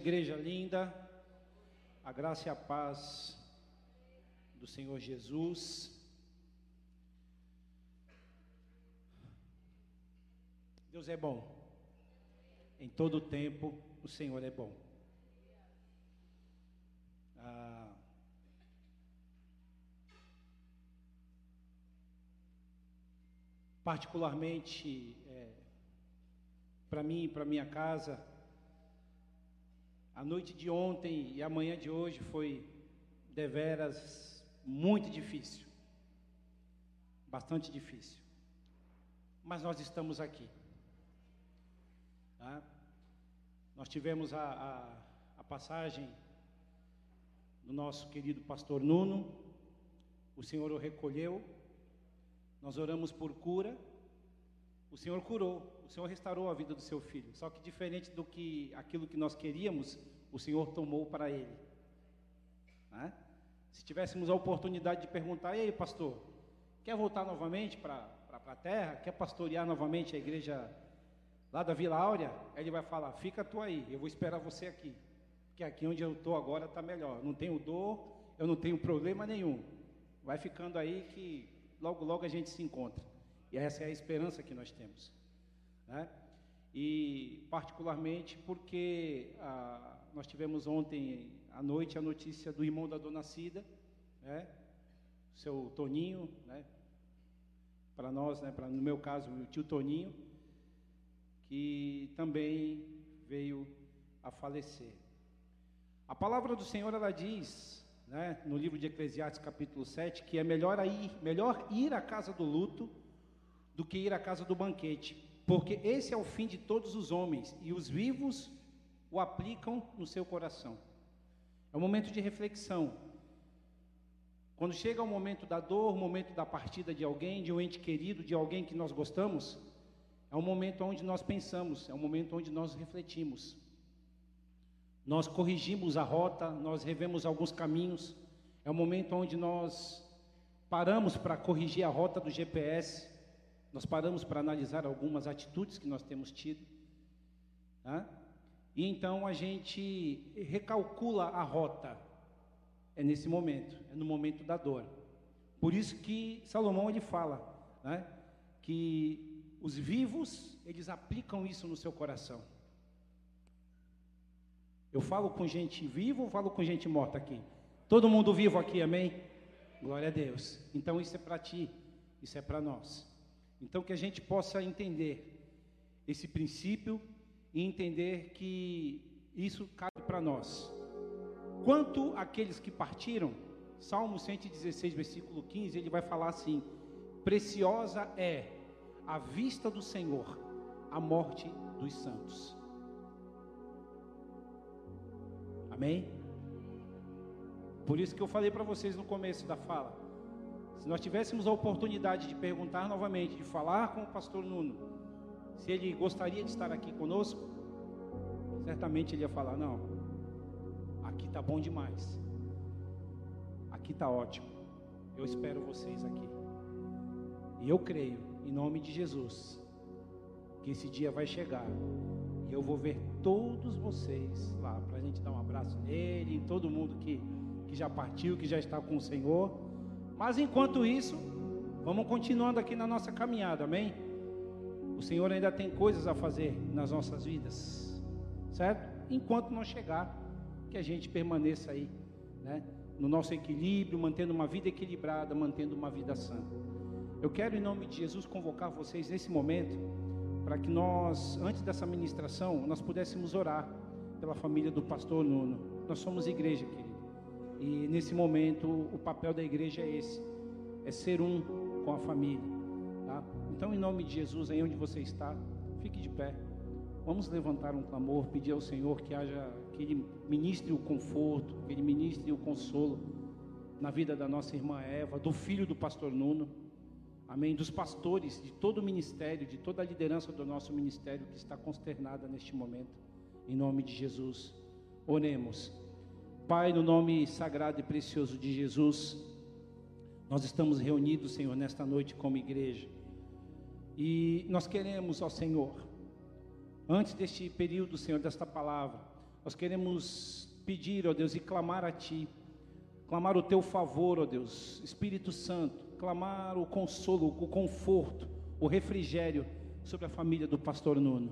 Igreja linda, a graça e a paz do Senhor Jesus. Deus é bom. Em todo tempo, o Senhor é bom. Ah, particularmente, é, para mim e para minha casa, a noite de ontem e a manhã de hoje foi deveras muito difícil. Bastante difícil. Mas nós estamos aqui. Tá? Nós tivemos a, a, a passagem do nosso querido pastor Nuno. O Senhor o recolheu. Nós oramos por cura. O Senhor curou, Senhor restaurou a vida do seu filho. Só que diferente do que aquilo que nós queríamos, o Senhor tomou para ele. Né? Se tivéssemos a oportunidade de perguntar, e aí, pastor, quer voltar novamente para a terra? Quer pastorear novamente a igreja lá da Vila Áurea? Ele vai falar: fica tu aí, eu vou esperar você aqui. Porque aqui onde eu estou agora está melhor. Não tenho dor, eu não tenho problema nenhum. Vai ficando aí que logo, logo a gente se encontra. E essa é a esperança que nós temos. Né? E, particularmente, porque ah, nós tivemos ontem à noite a notícia do irmão da dona Cida, né? seu Toninho, né? para nós, né? no meu caso, o tio Toninho, que também veio a falecer. A palavra do Senhor, ela diz, né, no livro de Eclesiastes, capítulo 7, que é melhor ir, melhor ir à casa do luto do que ir à casa do banquete, porque esse é o fim de todos os homens, e os vivos o aplicam no seu coração. É um momento de reflexão. Quando chega o momento da dor, o momento da partida de alguém, de um ente querido, de alguém que nós gostamos, é um momento onde nós pensamos, é um momento onde nós refletimos. Nós corrigimos a rota, nós revemos alguns caminhos. É um momento onde nós paramos para corrigir a rota do GPS nós paramos para analisar algumas atitudes que nós temos tido. Tá? E então a gente recalcula a rota. É nesse momento, é no momento da dor. Por isso que Salomão ele fala né, que os vivos eles aplicam isso no seu coração. Eu falo com gente viva ou falo com gente morta aqui? Todo mundo vivo aqui, amém? Glória a Deus. Então isso é para ti, isso é para nós. Então, que a gente possa entender esse princípio e entender que isso cabe para nós. Quanto àqueles que partiram, Salmo 116, versículo 15, ele vai falar assim: Preciosa é a vista do Senhor, a morte dos santos. Amém? Por isso que eu falei para vocês no começo da fala. Se nós tivéssemos a oportunidade de perguntar novamente, de falar com o pastor Nuno, se ele gostaria de estar aqui conosco, certamente ele ia falar: Não, aqui está bom demais, aqui está ótimo, eu espero vocês aqui. E eu creio, em nome de Jesus, que esse dia vai chegar e eu vou ver todos vocês lá, para a gente dar um abraço nele, em todo mundo que, que já partiu, que já está com o Senhor. Mas enquanto isso, vamos continuando aqui na nossa caminhada, amém? O Senhor ainda tem coisas a fazer nas nossas vidas, certo? Enquanto não chegar, que a gente permaneça aí, né? No nosso equilíbrio, mantendo uma vida equilibrada, mantendo uma vida sã. Eu quero, em nome de Jesus, convocar vocês nesse momento, para que nós, antes dessa ministração, nós pudéssemos orar pela família do pastor Nuno. Nós somos igreja, querido. E nesse momento o papel da igreja é esse: é ser um com a família. Tá? Então, em nome de Jesus, aí onde você está, fique de pé. Vamos levantar um clamor, pedir ao Senhor que haja, que Ele ministre o conforto, que Ele ministre o consolo na vida da nossa irmã Eva, do filho do pastor Nuno, amém, dos pastores, de todo o ministério, de toda a liderança do nosso ministério que está consternada neste momento, em nome de Jesus. Oremos. Pai, no nome sagrado e precioso de Jesus, nós estamos reunidos, Senhor, nesta noite como igreja. E nós queremos, ó Senhor, antes deste período, Senhor, desta palavra, nós queremos pedir, ó Deus, e clamar a Ti, clamar o Teu favor, ó Deus, Espírito Santo, clamar o consolo, o conforto, o refrigério sobre a família do pastor Nuno.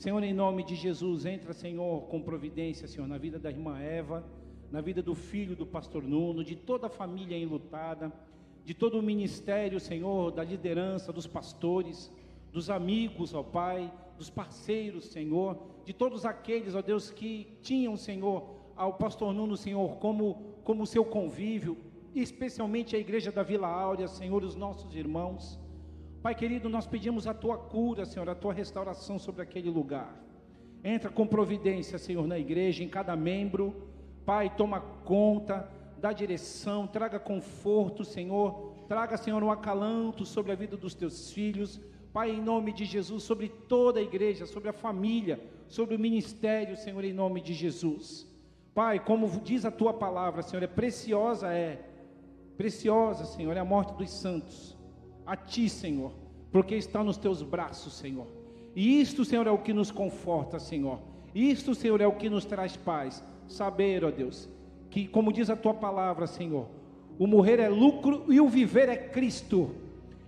Senhor, em nome de Jesus, entra, Senhor, com providência, Senhor, na vida da irmã Eva, na vida do filho do pastor Nuno, de toda a família enlutada, de todo o ministério, Senhor, da liderança, dos pastores, dos amigos, ó Pai, dos parceiros, Senhor, de todos aqueles, ó Deus, que tinham, Senhor, ao pastor Nuno, Senhor, como, como seu convívio, especialmente a igreja da Vila Áurea, Senhor, os nossos irmãos. Pai querido, nós pedimos a tua cura, Senhor, a tua restauração sobre aquele lugar. Entra com providência, Senhor, na igreja, em cada membro. Pai, toma conta, dá direção, traga conforto, Senhor. Traga, Senhor, um acalanto sobre a vida dos teus filhos. Pai, em nome de Jesus, sobre toda a igreja, sobre a família, sobre o ministério, Senhor, em nome de Jesus. Pai, como diz a tua palavra, Senhor, é preciosa, é preciosa, Senhor, é a morte dos santos a Ti, Senhor, porque está nos Teus braços, Senhor. E isto, Senhor, é o que nos conforta, Senhor. Isto, Senhor, é o que nos traz paz. Saber, ó Deus, que, como diz a Tua palavra, Senhor, o morrer é lucro e o viver é Cristo.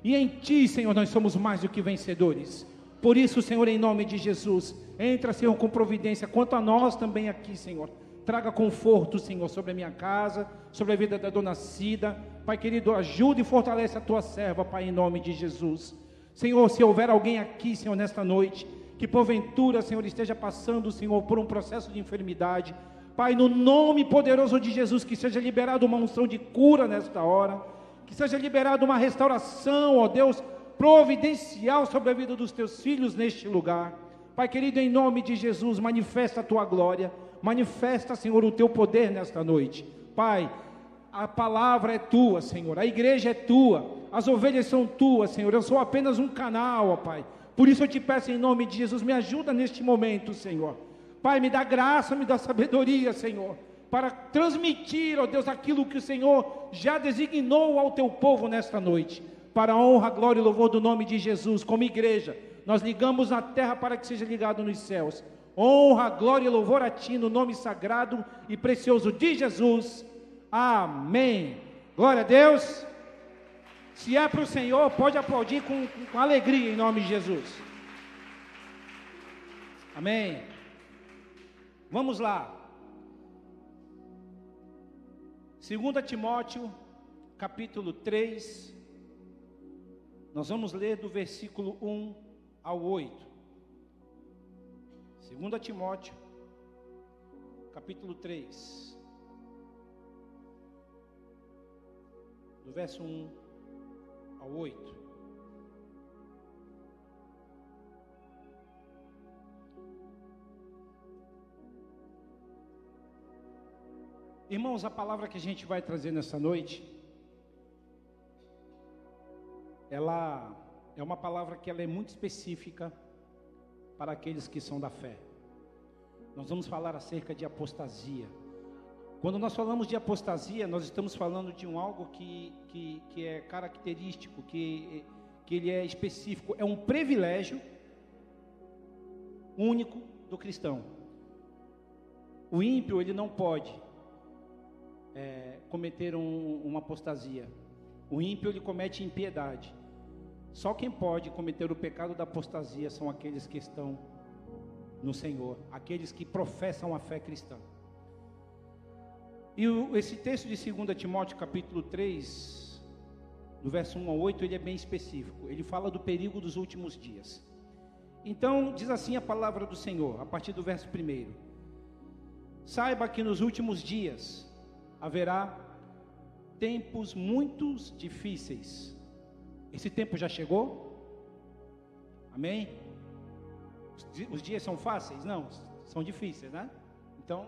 E em Ti, Senhor, nós somos mais do que vencedores. Por isso, Senhor, em nome de Jesus, entra, Senhor, com providência, quanto a nós também aqui, Senhor. Traga conforto, Senhor, sobre a minha casa, sobre a vida da dona Cida. Pai querido, ajude e fortalece a tua serva, Pai, em nome de Jesus. Senhor, se houver alguém aqui, Senhor, nesta noite, que porventura, Senhor, esteja passando, Senhor, por um processo de enfermidade, Pai, no nome poderoso de Jesus, que seja liberada uma unção de cura nesta hora, que seja liberada uma restauração, ó Deus, providencial sobre a vida dos teus filhos neste lugar. Pai querido, em nome de Jesus, manifesta a tua glória Manifesta, Senhor, o teu poder nesta noite. Pai, a palavra é tua, Senhor. A igreja é tua. As ovelhas são tuas, Senhor. Eu sou apenas um canal, ó Pai. Por isso eu te peço em nome de Jesus, me ajuda neste momento, Senhor. Pai, me dá graça, me dá sabedoria, Senhor, para transmitir, ó Deus, aquilo que o Senhor já designou ao teu povo nesta noite. Para a honra, glória e louvor do nome de Jesus, como igreja, nós ligamos na terra para que seja ligado nos céus. Honra, glória e louvor a Ti no nome sagrado e precioso de Jesus. Amém. Glória a Deus. Se é para o Senhor, pode aplaudir com, com alegria em nome de Jesus. Amém. Vamos lá. 2 Timóteo, capítulo 3. Nós vamos ler do versículo 1 ao 8. 2 Timóteo, capítulo 3, do verso 1 ao 8. Irmãos, a palavra que a gente vai trazer nessa noite, ela é uma palavra que ela é muito específica para aqueles que são da fé. Nós vamos falar acerca de apostasia. Quando nós falamos de apostasia, nós estamos falando de um algo que, que, que é característico, que, que ele é específico, é um privilégio único do cristão. O ímpio, ele não pode é, cometer um, uma apostasia. O ímpio, ele comete impiedade. Só quem pode cometer o pecado da apostasia são aqueles que estão no Senhor, aqueles que professam a fé cristã. E esse texto de 2 Timóteo, capítulo 3, do verso 1 ao 8, ele é bem específico. Ele fala do perigo dos últimos dias. Então, diz assim a palavra do Senhor, a partir do verso 1. Saiba que nos últimos dias haverá tempos muito difíceis esse tempo já chegou? Amém? Os dias são fáceis? Não, são difíceis, né? Então,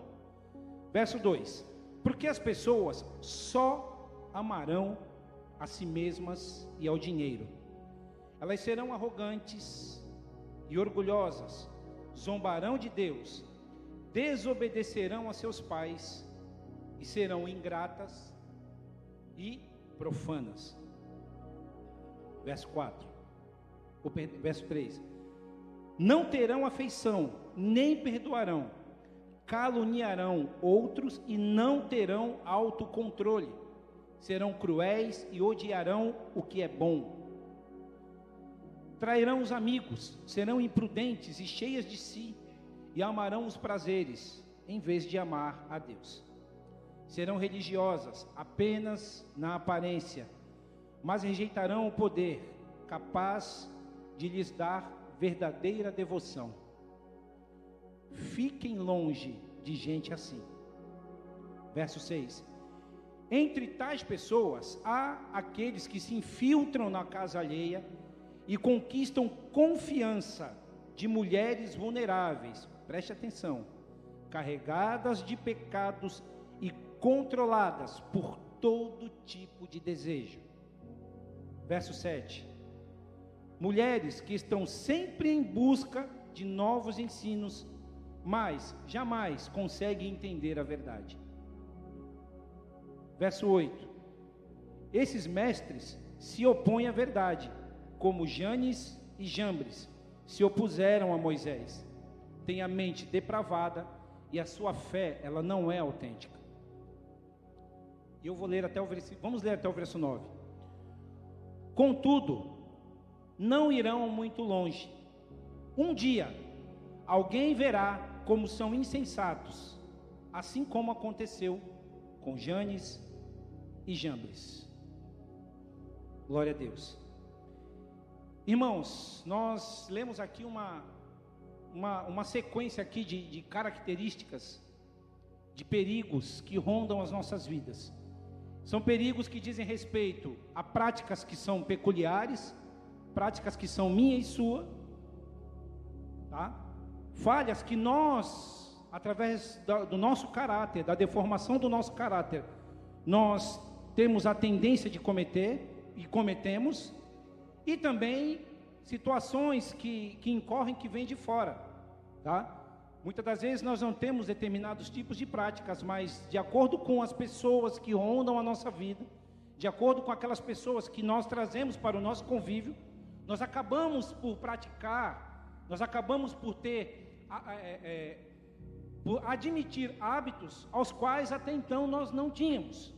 verso 2: Porque as pessoas só amarão a si mesmas e ao dinheiro. Elas serão arrogantes e orgulhosas, zombarão de Deus, desobedecerão a seus pais e serão ingratas e profanas verso 4, ou verso 3. Não terão afeição, nem perdoarão, caluniarão outros e não terão autocontrole. Serão cruéis e odiarão o que é bom. Trairão os amigos, serão imprudentes e cheias de si, e amarão os prazeres, em vez de amar a Deus. Serão religiosas apenas na aparência, mas rejeitarão o poder capaz de lhes dar verdadeira devoção. Fiquem longe de gente assim. Verso 6. Entre tais pessoas há aqueles que se infiltram na casa alheia e conquistam confiança de mulheres vulneráveis, preste atenção, carregadas de pecados e controladas por todo tipo de desejo. Verso 7. Mulheres que estão sempre em busca de novos ensinos mas jamais consegue entender a verdade. Verso 8: Esses mestres se opõem à verdade, como Janes e Jambres se opuseram a Moisés. Tem a mente depravada e a sua fé, ela não é autêntica. E eu vou ler até o versículo, vamos ler até o verso 9. Contudo, não irão muito longe. Um dia, alguém verá como são insensatos, assim como aconteceu com Janes e Jambres. Glória a Deus. Irmãos, nós lemos aqui uma, uma, uma sequência aqui de, de características, de perigos que rondam as nossas vidas. São perigos que dizem respeito a práticas que são peculiares, práticas que são minha e sua, tá? falhas que nós, através do nosso caráter, da deformação do nosso caráter, nós temos a tendência de cometer e cometemos, e também situações que, que incorrem que vêm de fora, tá? Muitas das vezes nós não temos determinados tipos de práticas, mas de acordo com as pessoas que rondam a nossa vida, de acordo com aquelas pessoas que nós trazemos para o nosso convívio, nós acabamos por praticar, nós acabamos por ter é, é, admitir hábitos aos quais até então nós não tínhamos.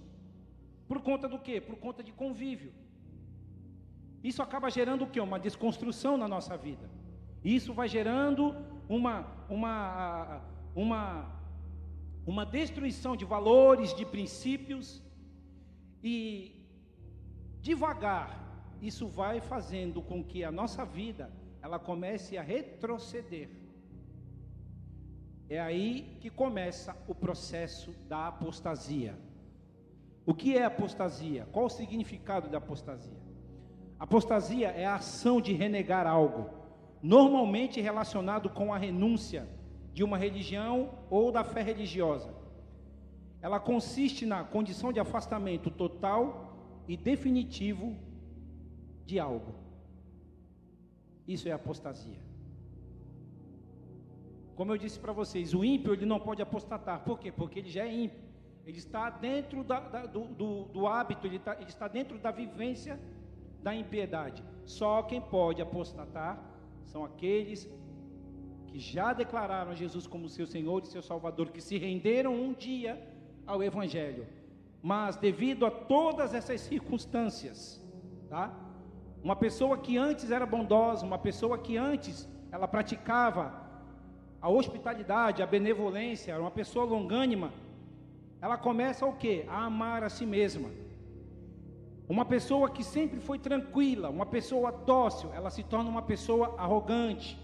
Por conta do quê? Por conta de convívio. Isso acaba gerando o quê? Uma desconstrução na nossa vida. Isso vai gerando uma, uma, uma, uma destruição de valores, de princípios, e devagar isso vai fazendo com que a nossa vida ela comece a retroceder. É aí que começa o processo da apostasia. O que é apostasia? Qual o significado da apostasia? Apostasia é a ação de renegar algo, normalmente relacionado com a renúncia de uma religião ou da fé religiosa. Ela consiste na condição de afastamento total e definitivo de algo. Isso é apostasia. Como eu disse para vocês, o ímpio ele não pode apostatar. Por quê? Porque ele já é ímpio. Ele está dentro da, da, do, do, do, hábito, ele, está, ele está dentro da vivência da impiedade. Só quem pode apostatar são aqueles que já declararam Jesus como seu Senhor e seu Salvador, que se renderam um dia ao Evangelho. Mas devido a todas essas circunstâncias, tá? Uma pessoa que antes era bondosa, uma pessoa que antes ela praticava a hospitalidade, a benevolência, uma pessoa longânima, ela começa o quê? A amar a si mesma. Uma pessoa que sempre foi tranquila, uma pessoa dócil, ela se torna uma pessoa arrogante.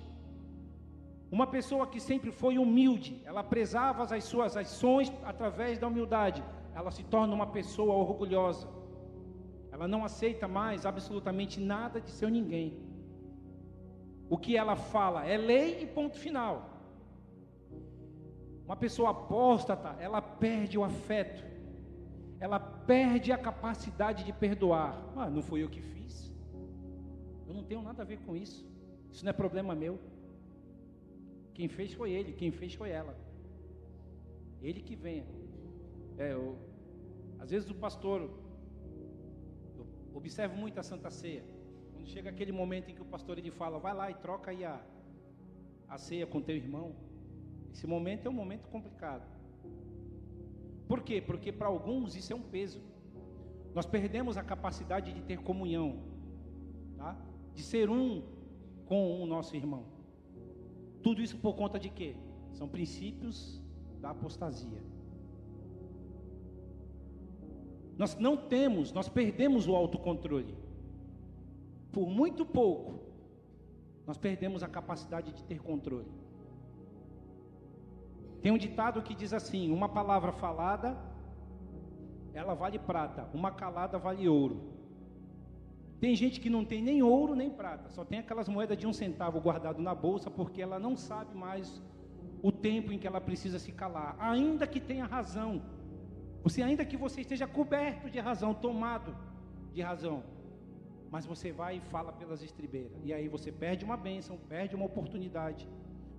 Uma pessoa que sempre foi humilde, ela prezava as suas ações através da humildade, ela se torna uma pessoa orgulhosa. Ela não aceita mais absolutamente nada de seu ninguém. O que ela fala é lei e ponto final. Uma pessoa apóstata, ela perde o afeto, ela perde a capacidade de perdoar. Ah, não fui eu que fiz, eu não tenho nada a ver com isso, isso não é problema meu. Quem fez foi ele, quem fez foi ela. Ele que venha. É, eu, às vezes o pastor, eu observo muito a Santa Ceia. Quando chega aquele momento em que o pastor ele fala, vai lá e troca aí a, a ceia com teu irmão Esse momento é um momento complicado. Por quê? Porque para alguns isso é um peso. Nós perdemos a capacidade de ter comunhão, tá? de ser um com o nosso irmão. Tudo isso por conta de quê? São princípios da apostasia. Nós não temos, nós perdemos o autocontrole. Por muito pouco, nós perdemos a capacidade de ter controle. Tem um ditado que diz assim: uma palavra falada, ela vale prata, uma calada vale ouro. Tem gente que não tem nem ouro nem prata, só tem aquelas moedas de um centavo guardado na bolsa porque ela não sabe mais o tempo em que ela precisa se calar, ainda que tenha razão. Você ainda que você esteja coberto de razão, tomado de razão, mas você vai e fala pelas estribeiras, e aí você perde uma bênção, perde uma oportunidade.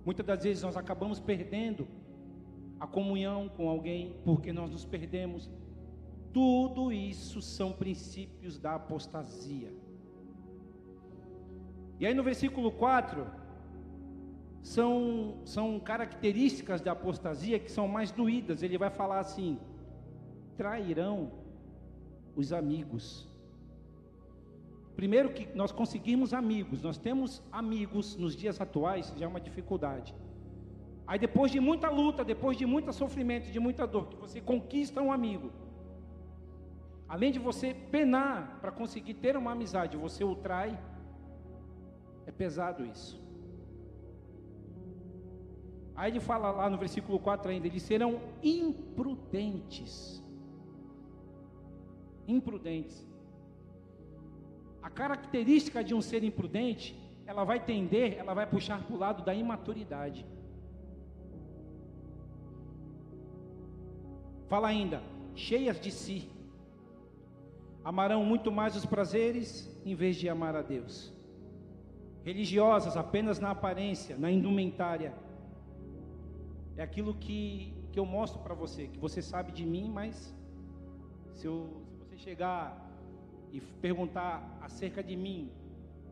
Muitas das vezes nós acabamos perdendo a comunhão com alguém porque nós nos perdemos tudo isso são princípios da apostasia. E aí no versículo 4, são, são características da apostasia que são mais doídas. Ele vai falar assim: trairão os amigos. Primeiro que nós conseguimos amigos, nós temos amigos nos dias atuais, já é uma dificuldade. Aí depois de muita luta, depois de muito sofrimento, de muita dor, que você conquista um amigo. Além de você penar para conseguir ter uma amizade, você o trai. É pesado isso. Aí ele fala lá no versículo 4 ainda: eles serão imprudentes. Imprudentes. A característica de um ser imprudente, ela vai tender, ela vai puxar para o lado da imaturidade. Fala ainda, cheias de si amarão muito mais os prazeres em vez de amar a Deus. Religiosas apenas na aparência, na indumentária. É aquilo que, que eu mostro para você, que você sabe de mim, mas se, eu, se você chegar e perguntar acerca de mim,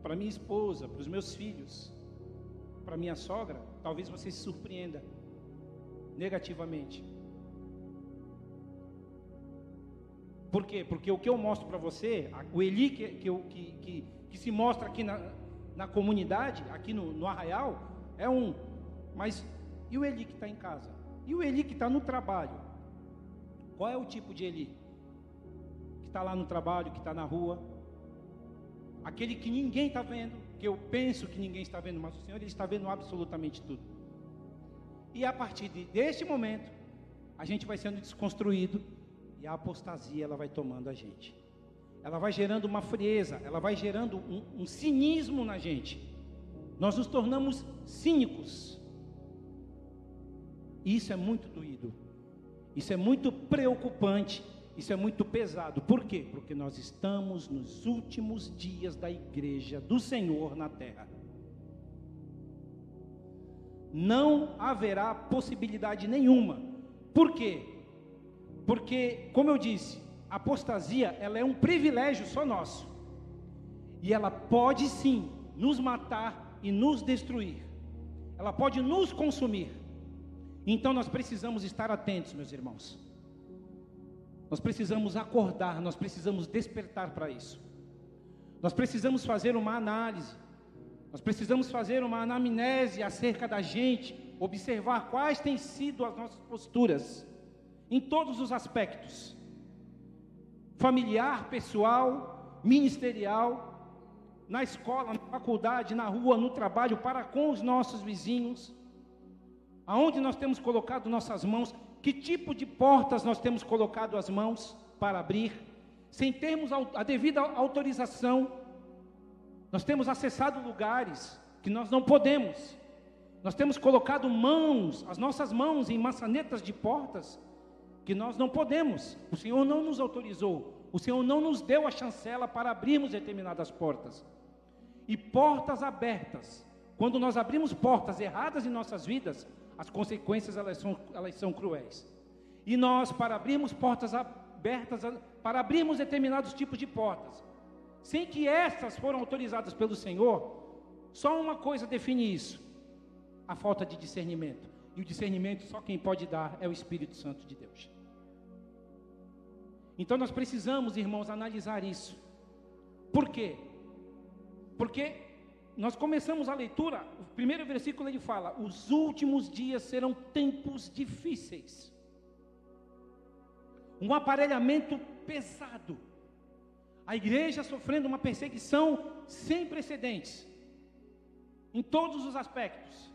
para minha esposa, para os meus filhos, para minha sogra, talvez você se surpreenda negativamente. Por quê? Porque o que eu mostro para você, o Eli que, que, que, que, se mostra aqui na, na comunidade, aqui no, no arraial, é um. Mas e o Eli que está em casa? E o Eli que está no trabalho? Qual é o tipo de Eli? Que está lá no trabalho, que está na rua? Aquele que ninguém está vendo, que eu penso que ninguém está vendo, mas o Senhor ele está vendo absolutamente tudo. E a partir de, deste momento, a gente vai sendo desconstruído e a apostasia ela vai tomando a gente. Ela vai gerando uma frieza, ela vai gerando um, um cinismo na gente. Nós nos tornamos cínicos. Isso é muito doído. Isso é muito preocupante. Isso é muito pesado. Por quê? Porque nós estamos nos últimos dias da igreja do Senhor na terra. Não haverá possibilidade nenhuma. Por quê? Porque, como eu disse, a apostasia, ela é um privilégio só nosso. E ela pode sim nos matar e nos destruir. Ela pode nos consumir. Então nós precisamos estar atentos, meus irmãos. Nós precisamos acordar, nós precisamos despertar para isso. Nós precisamos fazer uma análise. Nós precisamos fazer uma anamnese acerca da gente, observar quais têm sido as nossas posturas em todos os aspectos familiar, pessoal, ministerial, na escola, na faculdade, na rua, no trabalho, para com os nossos vizinhos. Aonde nós temos colocado nossas mãos? Que tipo de portas nós temos colocado as mãos para abrir? Sem termos a devida autorização, nós temos acessado lugares que nós não podemos. Nós temos colocado mãos, as nossas mãos em maçanetas de portas que nós não podemos, o Senhor não nos autorizou, o Senhor não nos deu a chancela para abrirmos determinadas portas. E portas abertas, quando nós abrimos portas erradas em nossas vidas, as consequências elas são, elas são cruéis. E nós, para abrirmos portas abertas, para abrirmos determinados tipos de portas, sem que essas foram autorizadas pelo Senhor, só uma coisa define isso: a falta de discernimento. E o discernimento só quem pode dar é o Espírito Santo de Deus. Então nós precisamos, irmãos, analisar isso. Por quê? Porque nós começamos a leitura, o primeiro versículo ele fala: os últimos dias serão tempos difíceis. Um aparelhamento pesado. A igreja sofrendo uma perseguição sem precedentes, em todos os aspectos.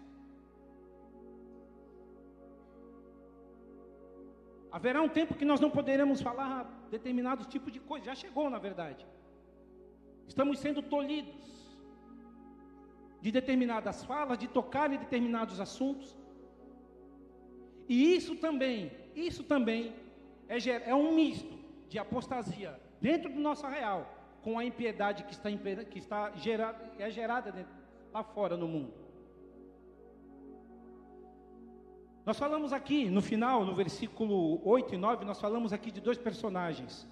Haverá um tempo que nós não poderemos falar determinados tipos de coisas, já chegou na verdade. Estamos sendo tolhidos de determinadas falas, de tocar em determinados assuntos. E isso também, isso também é, é um misto de apostasia dentro do nosso real com a impiedade que está, que está gerada, é gerada dentro, lá fora no mundo. Nós falamos aqui no final, no versículo 8 e 9, nós falamos aqui de dois personagens,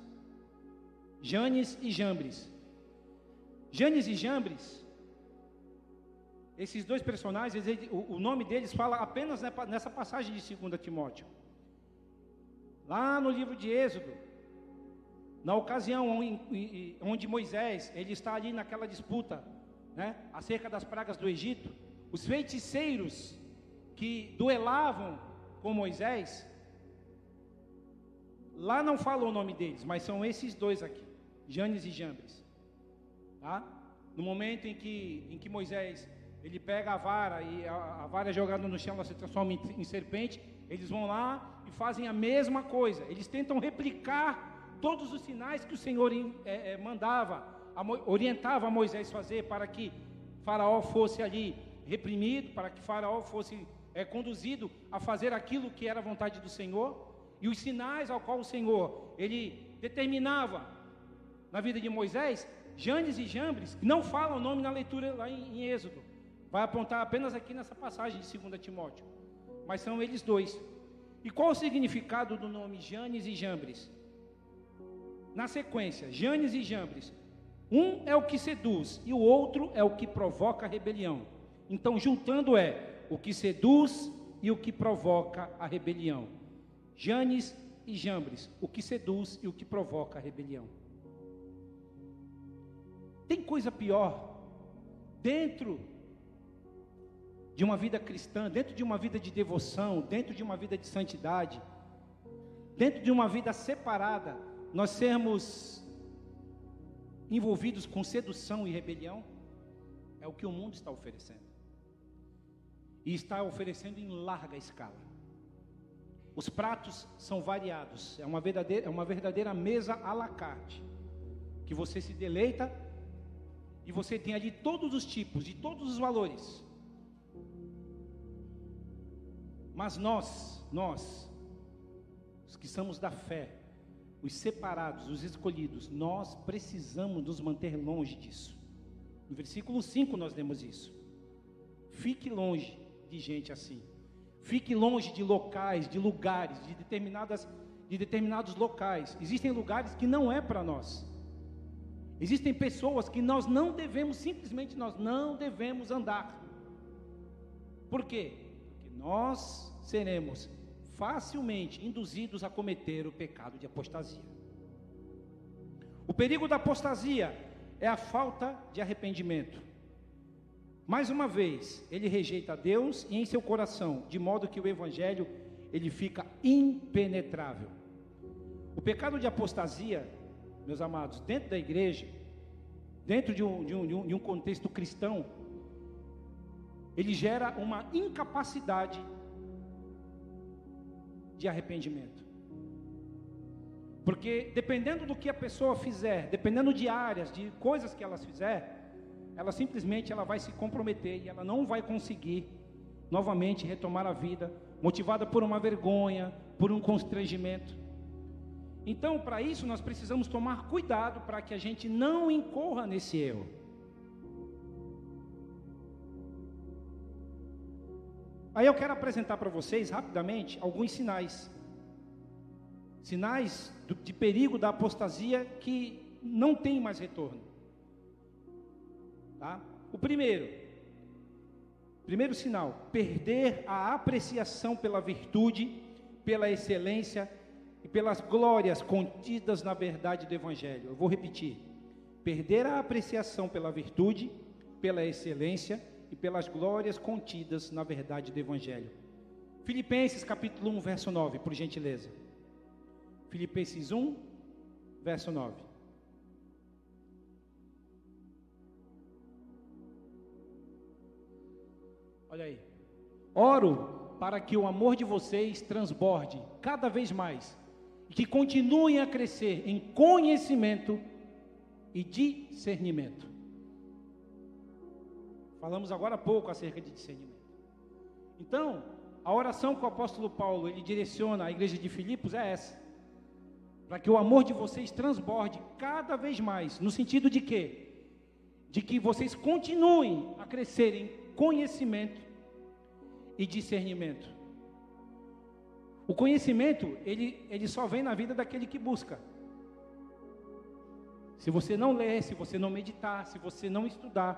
Janes e Jambres. Janes e Jambres esses dois personagens, o, nome deles fala apenas nessa passagem de 2 Timóteo. Lá no livro de Êxodo, na ocasião onde Moisés, ele está ali naquela disputa, né, acerca das pragas do Egito, os feiticeiros que duelavam com Moisés, lá não fala o nome deles, mas são esses dois aqui, Janes e Jambres. Tá? No momento em que, em que Moisés ele pega a vara e a, a vara é jogada no chão, ela se transforma em, em serpente. Eles vão lá e fazem a mesma coisa. Eles tentam replicar todos os sinais que o Senhor é, é, mandava, a, orientava Moisés fazer para que Faraó fosse ali reprimido, para que Faraó fosse é, conduzido a fazer aquilo que era a vontade do Senhor. E os sinais ao qual o Senhor ele determinava na vida de Moisés, Janes e Jambres, não falam o nome na leitura lá em, em Êxodo, vai apontar apenas aqui nessa passagem de 2 Timóteo. Mas são eles dois. E qual o significado do nome Janes e Jambres? Na sequência, Janes e Jambres. Um é o que seduz e o outro é o que provoca a rebelião. Então, juntando é o que seduz e o que provoca a rebelião. Janes e Jambres, o que seduz e o que provoca a rebelião. Tem coisa pior dentro de uma vida cristã, dentro de uma vida de devoção, dentro de uma vida de santidade, dentro de uma vida separada, nós sermos envolvidos com sedução e rebelião, é o que o mundo está oferecendo. E está oferecendo em larga escala. Os pratos são variados, é uma verdadeira, é uma verdadeira mesa à la carte, que você se deleita e você tem ali todos os tipos, de todos os valores. Mas nós, nós, os que somos da fé, os separados, os escolhidos, nós precisamos nos manter longe disso. No versículo 5 nós lemos isso. Fique longe de gente assim. Fique longe de locais, de lugares, de determinadas de determinados locais. Existem lugares que não é para nós. Existem pessoas que nós não devemos, simplesmente nós não devemos andar. Por quê? nós seremos facilmente induzidos a cometer o pecado de apostasia. O perigo da apostasia é a falta de arrependimento. Mais uma vez, ele rejeita Deus e em seu coração, de modo que o evangelho ele fica impenetrável. O pecado de apostasia, meus amados, dentro da igreja, dentro de um, de um, de um contexto cristão, ele gera uma incapacidade de arrependimento. Porque dependendo do que a pessoa fizer, dependendo de áreas, de coisas que ela fizer, ela simplesmente ela vai se comprometer e ela não vai conseguir novamente retomar a vida, motivada por uma vergonha, por um constrangimento. Então, para isso nós precisamos tomar cuidado para que a gente não incorra nesse erro. Aí eu quero apresentar para vocês rapidamente alguns sinais. Sinais de perigo da apostasia que não tem mais retorno. Tá? O primeiro, Primeiro sinal: perder a apreciação pela virtude, pela excelência e pelas glórias contidas na verdade do Evangelho. Eu vou repetir: perder a apreciação pela virtude, pela excelência e pelas glórias contidas na verdade do Evangelho. Filipenses capítulo 1, verso 9, por gentileza. Filipenses 1, verso 9. Olha aí. Oro para que o amor de vocês transborde cada vez mais e que continuem a crescer em conhecimento e discernimento. Falamos agora há pouco acerca de discernimento. Então, a oração que o apóstolo Paulo ele direciona à igreja de Filipos é essa: para que o amor de vocês transborde cada vez mais, no sentido de quê? De que vocês continuem a crescer em conhecimento e discernimento. O conhecimento, ele, ele só vem na vida daquele que busca. Se você não ler, se você não meditar, se você não estudar,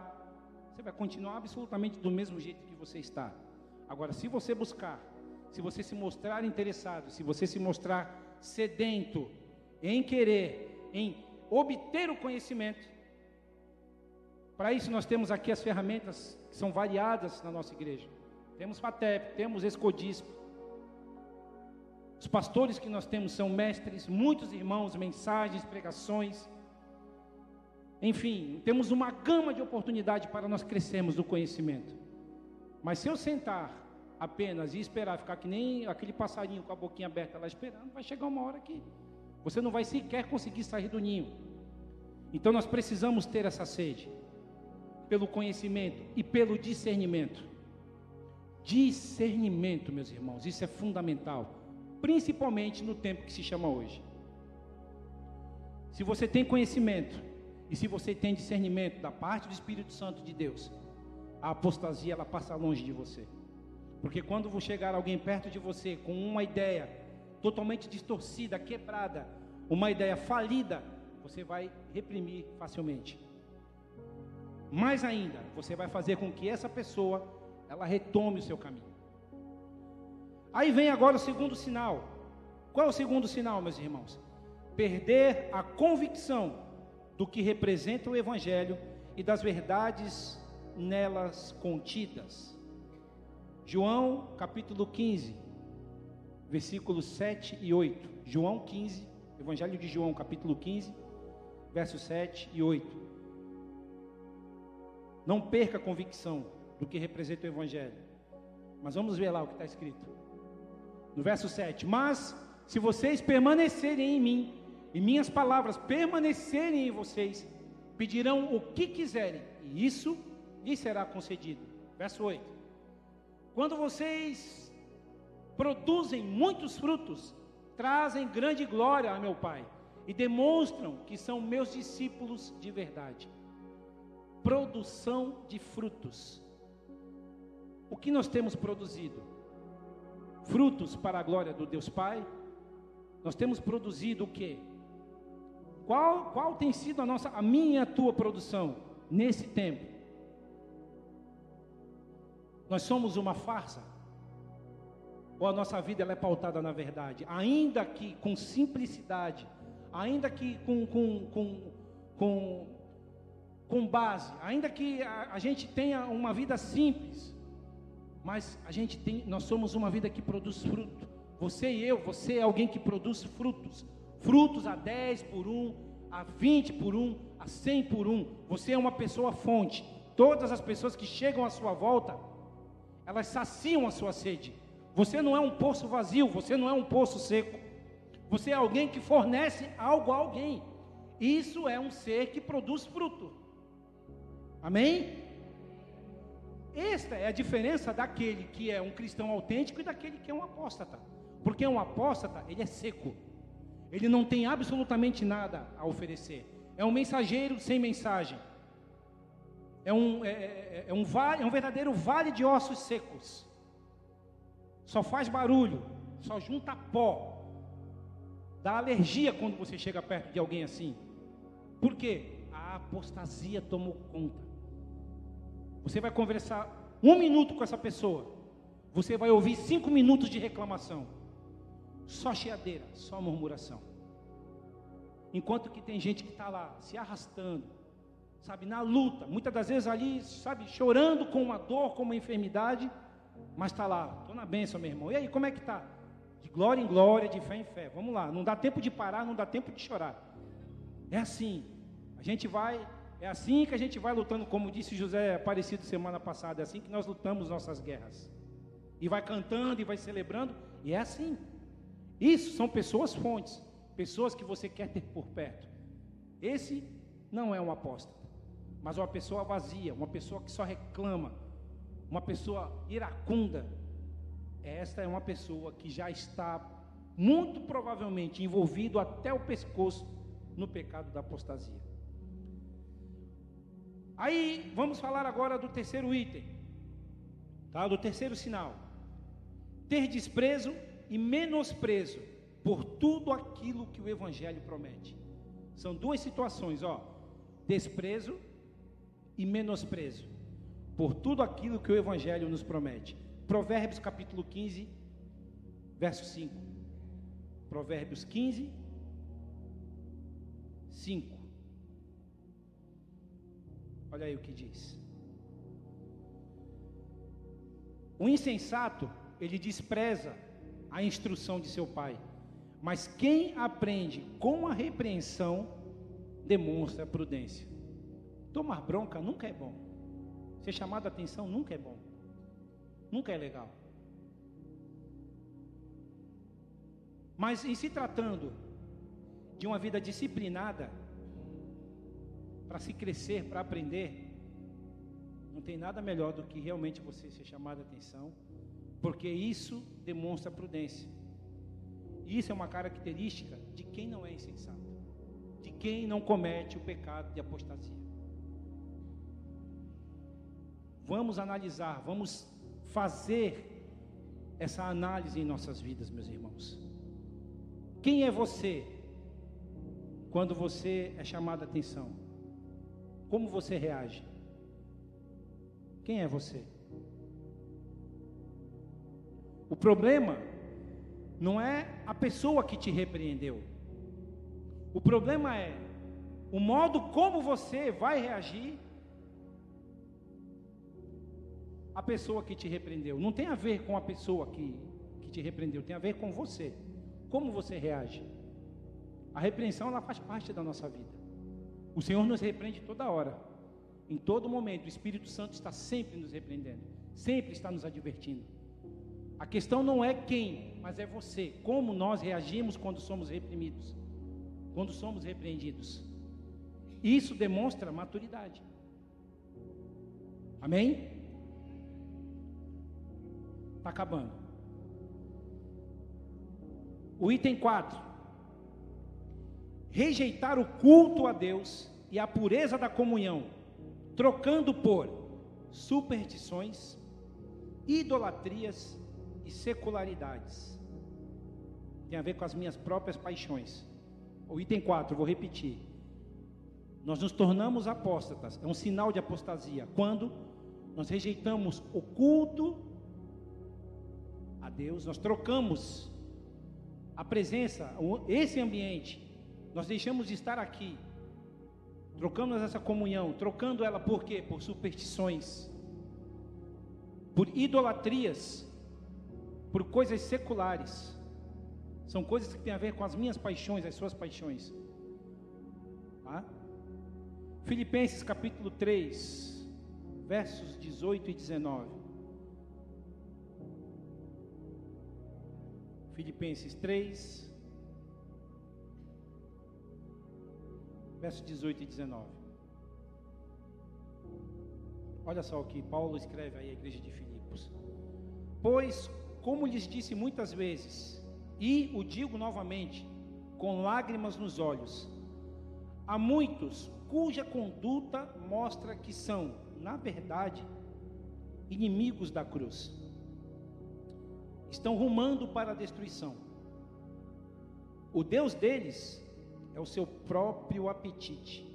você vai continuar absolutamente do mesmo jeito que você está. Agora, se você buscar, se você se mostrar interessado, se você se mostrar sedento em querer, em obter o conhecimento, para isso nós temos aqui as ferramentas que são variadas na nossa igreja. Temos FATEP, temos Escodispo. Os pastores que nós temos são mestres, muitos irmãos, mensagens, pregações. Enfim, temos uma gama de oportunidade para nós crescermos no conhecimento. Mas se eu sentar apenas e esperar ficar que nem aquele passarinho com a boquinha aberta lá esperando, vai chegar uma hora que você não vai sequer conseguir sair do ninho. Então nós precisamos ter essa sede pelo conhecimento e pelo discernimento. Discernimento, meus irmãos, isso é fundamental, principalmente no tempo que se chama hoje. Se você tem conhecimento e se você tem discernimento da parte do Espírito Santo de Deus, a apostasia ela passa longe de você. Porque quando chegar alguém perto de você com uma ideia totalmente distorcida, quebrada, uma ideia falida, você vai reprimir facilmente. Mais ainda, você vai fazer com que essa pessoa ela retome o seu caminho. Aí vem agora o segundo sinal. Qual é o segundo sinal, meus irmãos? Perder a convicção do que representa o Evangelho e das verdades nelas contidas. João capítulo 15, versículos 7 e 8. João 15, Evangelho de João capítulo 15, versos 7 e 8. Não perca a convicção do que representa o Evangelho. Mas vamos ver lá o que está escrito. No verso 7: Mas se vocês permanecerem em mim, e minhas palavras permanecerem em vocês, pedirão o que quiserem, e isso lhes será concedido. Verso 8: Quando vocês produzem muitos frutos, trazem grande glória a meu Pai e demonstram que são meus discípulos de verdade. Produção de frutos. O que nós temos produzido? Frutos para a glória do Deus Pai? Nós temos produzido o que? Qual, qual tem sido a nossa, a minha, a tua produção nesse tempo? Nós somos uma farsa? Ou a nossa vida ela é pautada na verdade? Ainda que com simplicidade, ainda que com, com, com, com, com base, ainda que a, a gente tenha uma vida simples, mas a gente tem, nós somos uma vida que produz fruto. Você e eu, você é alguém que produz frutos. Frutos a 10 por um, a 20 por um, a 100 por um. Você é uma pessoa fonte. Todas as pessoas que chegam à sua volta, elas saciam a sua sede. Você não é um poço vazio, você não é um poço seco. Você é alguém que fornece algo a alguém. Isso é um ser que produz fruto. Amém? Esta é a diferença daquele que é um cristão autêntico e daquele que é um apóstata. Porque um apóstata, ele é seco. Ele não tem absolutamente nada a oferecer. É um mensageiro sem mensagem. É um, é, é, é um, vale, é um verdadeiro vale de ossos secos. Só faz barulho, só junta pó. Dá alergia quando você chega perto de alguém assim. Por quê? A apostasia tomou conta. Você vai conversar um minuto com essa pessoa, você vai ouvir cinco minutos de reclamação. Só chiadeira, só murmuração. Enquanto que tem gente que está lá se arrastando, sabe, na luta, muitas das vezes ali, sabe, chorando com uma dor, com uma enfermidade, mas está lá, estou na bênção, meu irmão. E aí, como é que está? De glória em glória, de fé em fé. Vamos lá, não dá tempo de parar, não dá tempo de chorar. É assim. A gente vai, é assim que a gente vai lutando, como disse José Aparecido semana passada, é assim que nós lutamos nossas guerras. E vai cantando e vai celebrando, e é assim. Isso são pessoas fontes, pessoas que você quer ter por perto. Esse não é um apóstolo, mas uma pessoa vazia, uma pessoa que só reclama, uma pessoa iracunda. Esta é uma pessoa que já está muito provavelmente envolvido até o pescoço no pecado da apostasia. Aí vamos falar agora do terceiro item, tá? Do terceiro sinal. Ter desprezo e menosprezo por tudo aquilo que o evangelho promete. São duas situações, ó. Desprezo e menosprezo por tudo aquilo que o evangelho nos promete. Provérbios capítulo 15, verso 5. Provérbios 15, 5. Olha aí o que diz. O insensato, ele despreza a instrução de seu pai, mas quem aprende com a repreensão demonstra prudência. Tomar bronca nunca é bom. Ser chamado a atenção nunca é bom. Nunca é legal. Mas em se tratando de uma vida disciplinada, para se crescer, para aprender, não tem nada melhor do que realmente você ser chamado a atenção, porque isso demonstra prudência. Isso é uma característica de quem não é insensato, de quem não comete o pecado de apostasia. Vamos analisar, vamos fazer essa análise em nossas vidas, meus irmãos. Quem é você quando você é chamado a atenção? Como você reage? Quem é você? O problema não é a pessoa que te repreendeu. O problema é o modo como você vai reagir à pessoa que te repreendeu. Não tem a ver com a pessoa que, que te repreendeu, tem a ver com você. Como você reage? A repreensão ela faz parte da nossa vida. O Senhor nos repreende toda hora, em todo momento. O Espírito Santo está sempre nos repreendendo, sempre está nos advertindo. A questão não é quem, mas é você. Como nós reagimos quando somos reprimidos, quando somos repreendidos. Isso demonstra maturidade. Amém? Está acabando. O item 4 rejeitar o culto a Deus e a pureza da comunhão, trocando por superstições, idolatrias e secularidades. Tem a ver com as minhas próprias paixões. O item 4, vou repetir. Nós nos tornamos apóstatas, é um sinal de apostasia, quando nós rejeitamos o culto a Deus, nós trocamos a presença, esse ambiente, nós deixamos de estar aqui, trocamos essa comunhão, trocando ela por quê? Por superstições, por idolatrias, por coisas seculares. São coisas que têm a ver com as minhas paixões, as suas paixões. Tá? Filipenses capítulo 3, versos 18 e 19. Filipenses 3, versos 18 e 19. Olha só o que Paulo escreve aí à igreja de Filipos. Pois, como lhes disse muitas vezes, e o digo novamente, com lágrimas nos olhos, há muitos cuja conduta mostra que são, na verdade, inimigos da cruz. Estão rumando para a destruição. O Deus deles é o seu próprio apetite.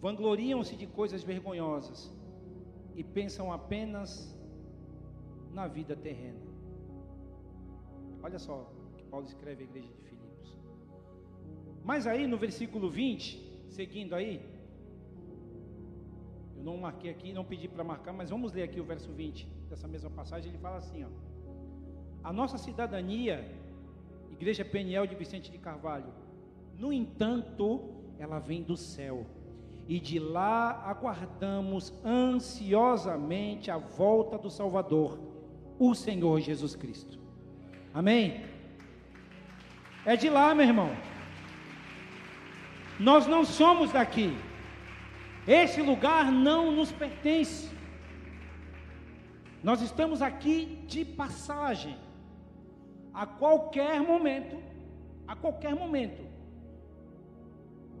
Vangloriam-se de coisas vergonhosas e pensam apenas na vida terrena. Olha só o que Paulo escreve à igreja de Filipos. Mas aí no versículo 20, seguindo aí, eu não marquei aqui, não pedi para marcar, mas vamos ler aqui o verso 20 dessa mesma passagem. Ele fala assim: ó, A nossa cidadania, Igreja Peniel de Vicente de Carvalho, no entanto, ela vem do céu e de lá aguardamos ansiosamente a volta do Salvador, o Senhor Jesus Cristo. Amém? É de lá, meu irmão. Nós não somos daqui. Esse lugar não nos pertence. Nós estamos aqui de passagem. A qualquer momento, a qualquer momento,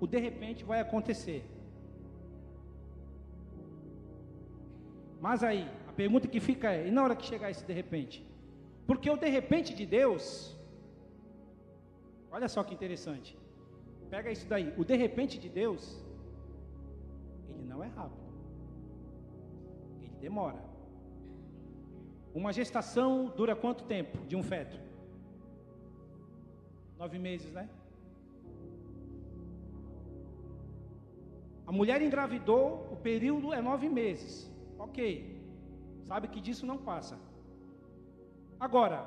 o de repente vai acontecer. Mas aí, a pergunta que fica é: e na hora que chegar esse de repente? Porque o de repente de Deus, olha só que interessante. Pega isso daí. O de repente de Deus, ele não é rápido. Ele demora. Uma gestação dura quanto tempo de um feto? Nove meses, né? A mulher engravidou, o período é nove meses. Ok, sabe que disso não passa. Agora,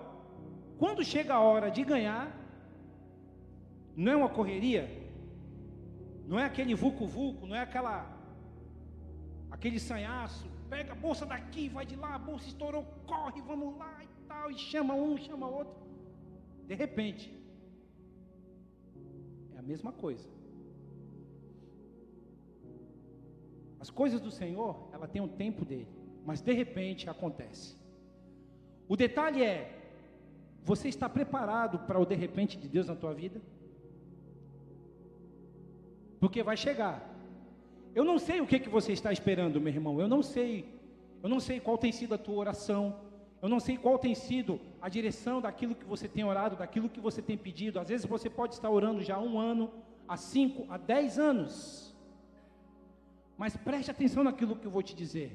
quando chega a hora de ganhar, não é uma correria, não é aquele vulco-vulco, não é aquela aquele sanhaço, pega a bolsa daqui, vai de lá, a bolsa estourou, corre, vamos lá e tal, e chama um, chama outro. De repente, é a mesma coisa. As coisas do Senhor, ela tem um tempo dele, mas de repente acontece. O detalhe é: você está preparado para o de repente de Deus na tua vida? Porque vai chegar. Eu não sei o que, que você está esperando, meu irmão. Eu não sei. Eu não sei qual tem sido a tua oração. Eu não sei qual tem sido a direção daquilo que você tem orado, daquilo que você tem pedido. Às vezes você pode estar orando já há um ano, há cinco, há dez anos. Mas preste atenção naquilo que eu vou te dizer.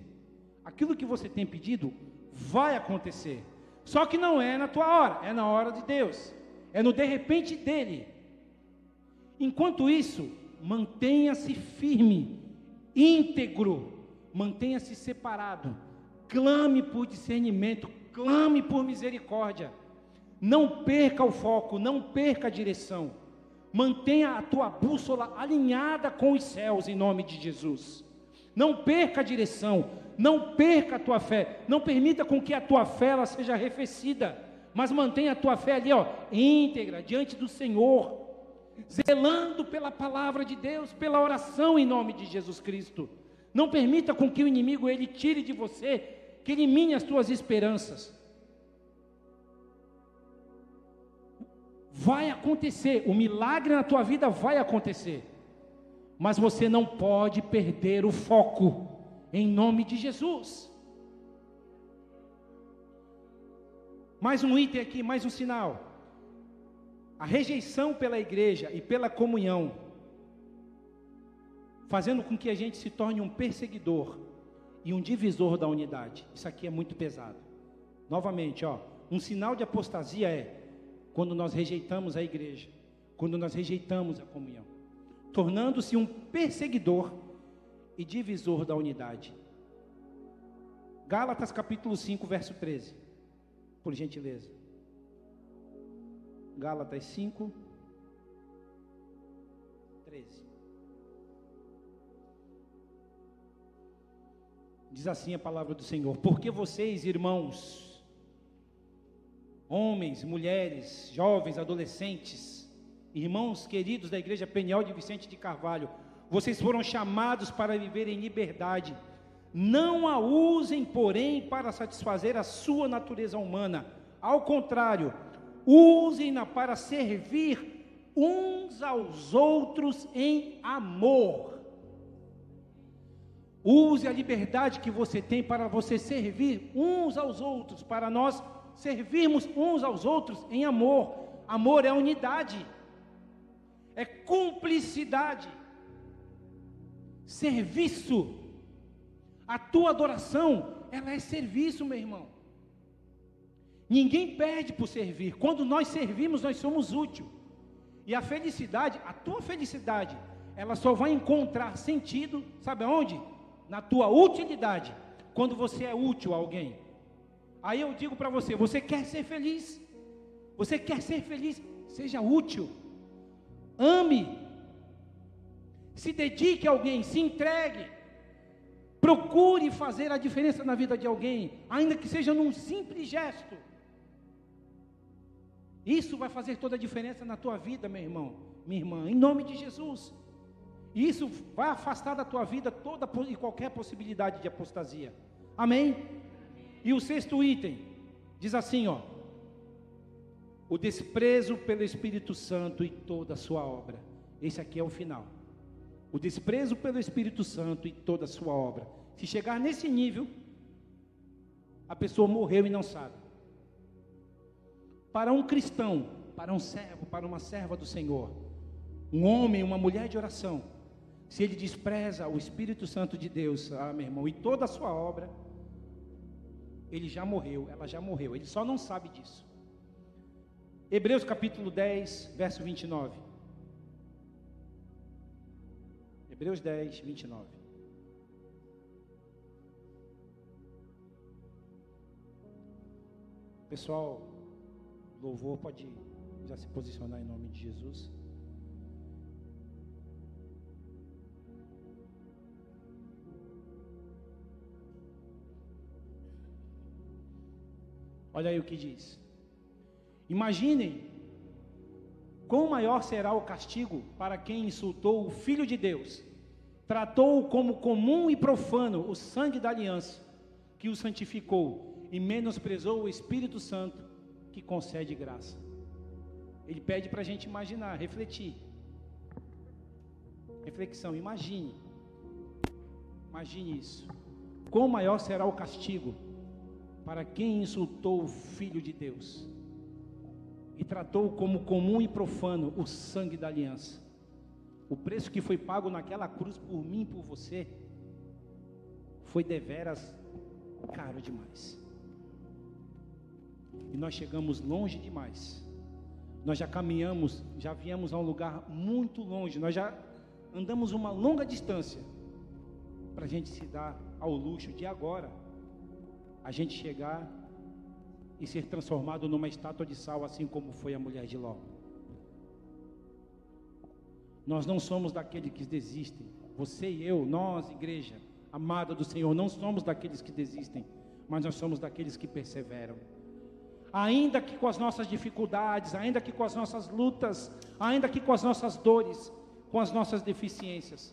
Aquilo que você tem pedido vai acontecer. Só que não é na tua hora, é na hora de Deus. É no de repente dele. Enquanto isso, mantenha-se firme, íntegro, mantenha-se separado. Clame por discernimento, clame por misericórdia. Não perca o foco, não perca a direção. Mantenha a tua bússola alinhada com os céus em nome de Jesus. Não perca a direção, não perca a tua fé, não permita com que a tua fé ela seja arrefecida, mas mantenha a tua fé ali, ó, íntegra diante do Senhor, zelando pela palavra de Deus, pela oração em nome de Jesus Cristo. Não permita com que o inimigo ele tire de você, que elimine as tuas esperanças. Vai acontecer, o milagre na tua vida vai acontecer. Mas você não pode perder o foco, em nome de Jesus. Mais um item aqui, mais um sinal. A rejeição pela igreja e pela comunhão, fazendo com que a gente se torne um perseguidor e um divisor da unidade. Isso aqui é muito pesado. Novamente, ó, um sinal de apostasia é quando nós rejeitamos a igreja, quando nós rejeitamos a comunhão, tornando-se um perseguidor e divisor da unidade. Gálatas capítulo 5, verso 13. Por gentileza. Gálatas 5, 13. Diz assim a palavra do Senhor: Porque vocês, irmãos, homens, mulheres, jovens, adolescentes, irmãos queridos da Igreja Peniel de Vicente de Carvalho, vocês foram chamados para viver em liberdade. Não a usem, porém, para satisfazer a sua natureza humana. Ao contrário, usem-na para servir uns aos outros em amor. Use a liberdade que você tem para você servir uns aos outros, para nós servirmos uns aos outros em amor. Amor é unidade, é cumplicidade, serviço. A tua adoração, ela é serviço, meu irmão. Ninguém perde por servir. Quando nós servimos, nós somos úteis. E a felicidade, a tua felicidade, ela só vai encontrar sentido, sabe aonde? Na tua utilidade. Quando você é útil a alguém. Aí eu digo para você: você quer ser feliz? Você quer ser feliz? Seja útil. Ame. Se dedique a alguém, se entregue. Procure fazer a diferença na vida de alguém, ainda que seja num simples gesto. Isso vai fazer toda a diferença na tua vida, meu irmão, minha irmã, em nome de Jesus. Isso vai afastar da tua vida toda e qualquer possibilidade de apostasia. Amém? E o sexto item diz assim, ó: o desprezo pelo Espírito Santo e toda a sua obra. Esse aqui é o final. O desprezo pelo Espírito Santo e toda a sua obra. Se chegar nesse nível, a pessoa morreu e não sabe. Para um cristão, para um servo, para uma serva do Senhor, um homem, uma mulher de oração, se ele despreza o Espírito Santo de Deus, ah, meu irmão, e toda a sua obra, ele já morreu, ela já morreu, ele só não sabe disso. Hebreus capítulo 10, verso 29. Hebreus 10, 29. Pessoal, louvor pode já se posicionar em nome de Jesus. Olha aí o que diz. Imaginem quão maior será o castigo para quem insultou o Filho de Deus, tratou-o como comum e profano o sangue da aliança que o santificou e menosprezou o Espírito Santo que concede graça. Ele pede para a gente imaginar, refletir. Reflexão, imagine. Imagine isso. Quão maior será o castigo para quem insultou o Filho de Deus e tratou como comum e profano o sangue da aliança. O preço que foi pago naquela cruz por mim e por você foi deveras caro demais. E nós chegamos longe demais. Nós já caminhamos, já viemos a um lugar muito longe, nós já andamos uma longa distância para a gente se dar ao luxo de agora a gente chegar e ser transformado numa estátua de sal, assim como foi a mulher de Ló. Nós não somos daqueles que desistem. Você e eu, nós, igreja amada do Senhor, não somos daqueles que desistem, mas nós somos daqueles que perseveram. Ainda que com as nossas dificuldades, ainda que com as nossas lutas, ainda que com as nossas dores, com as nossas deficiências,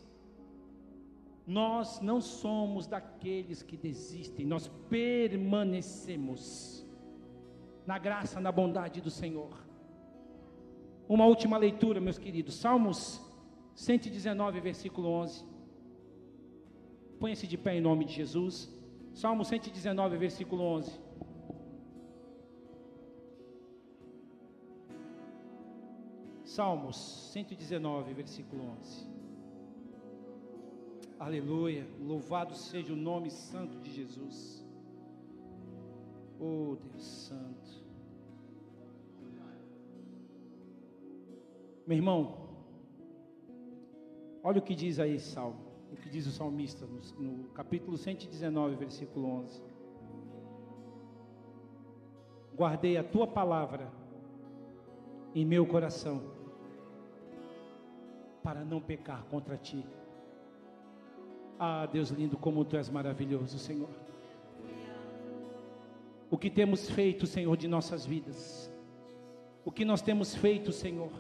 nós não somos daqueles que desistem, nós permanecemos na graça, na bondade do Senhor. Uma última leitura, meus queridos, Salmos 119, versículo 11. Põe-se de pé em nome de Jesus. Salmo 119, versículo 11. Salmos 119, versículo 11. Aleluia. Louvado seja o nome santo de Jesus. Oh, Deus Santo. Meu irmão, olha o que diz aí Salmo, o que diz o salmista no, no capítulo 119, versículo 11. Guardei a tua palavra em meu coração, para não pecar contra ti. Ah, Deus lindo, como tu és maravilhoso, Senhor o que temos feito, Senhor, de nossas vidas, o que nós temos feito, Senhor,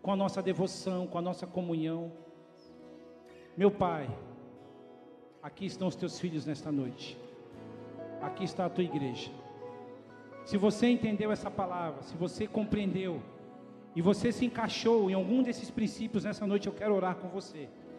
com a nossa devoção, com a nossa comunhão. Meu Pai, aqui estão os teus filhos nesta noite, aqui está a tua igreja. Se você entendeu essa palavra, se você compreendeu, e você se encaixou em algum desses princípios nessa noite, eu quero orar com você.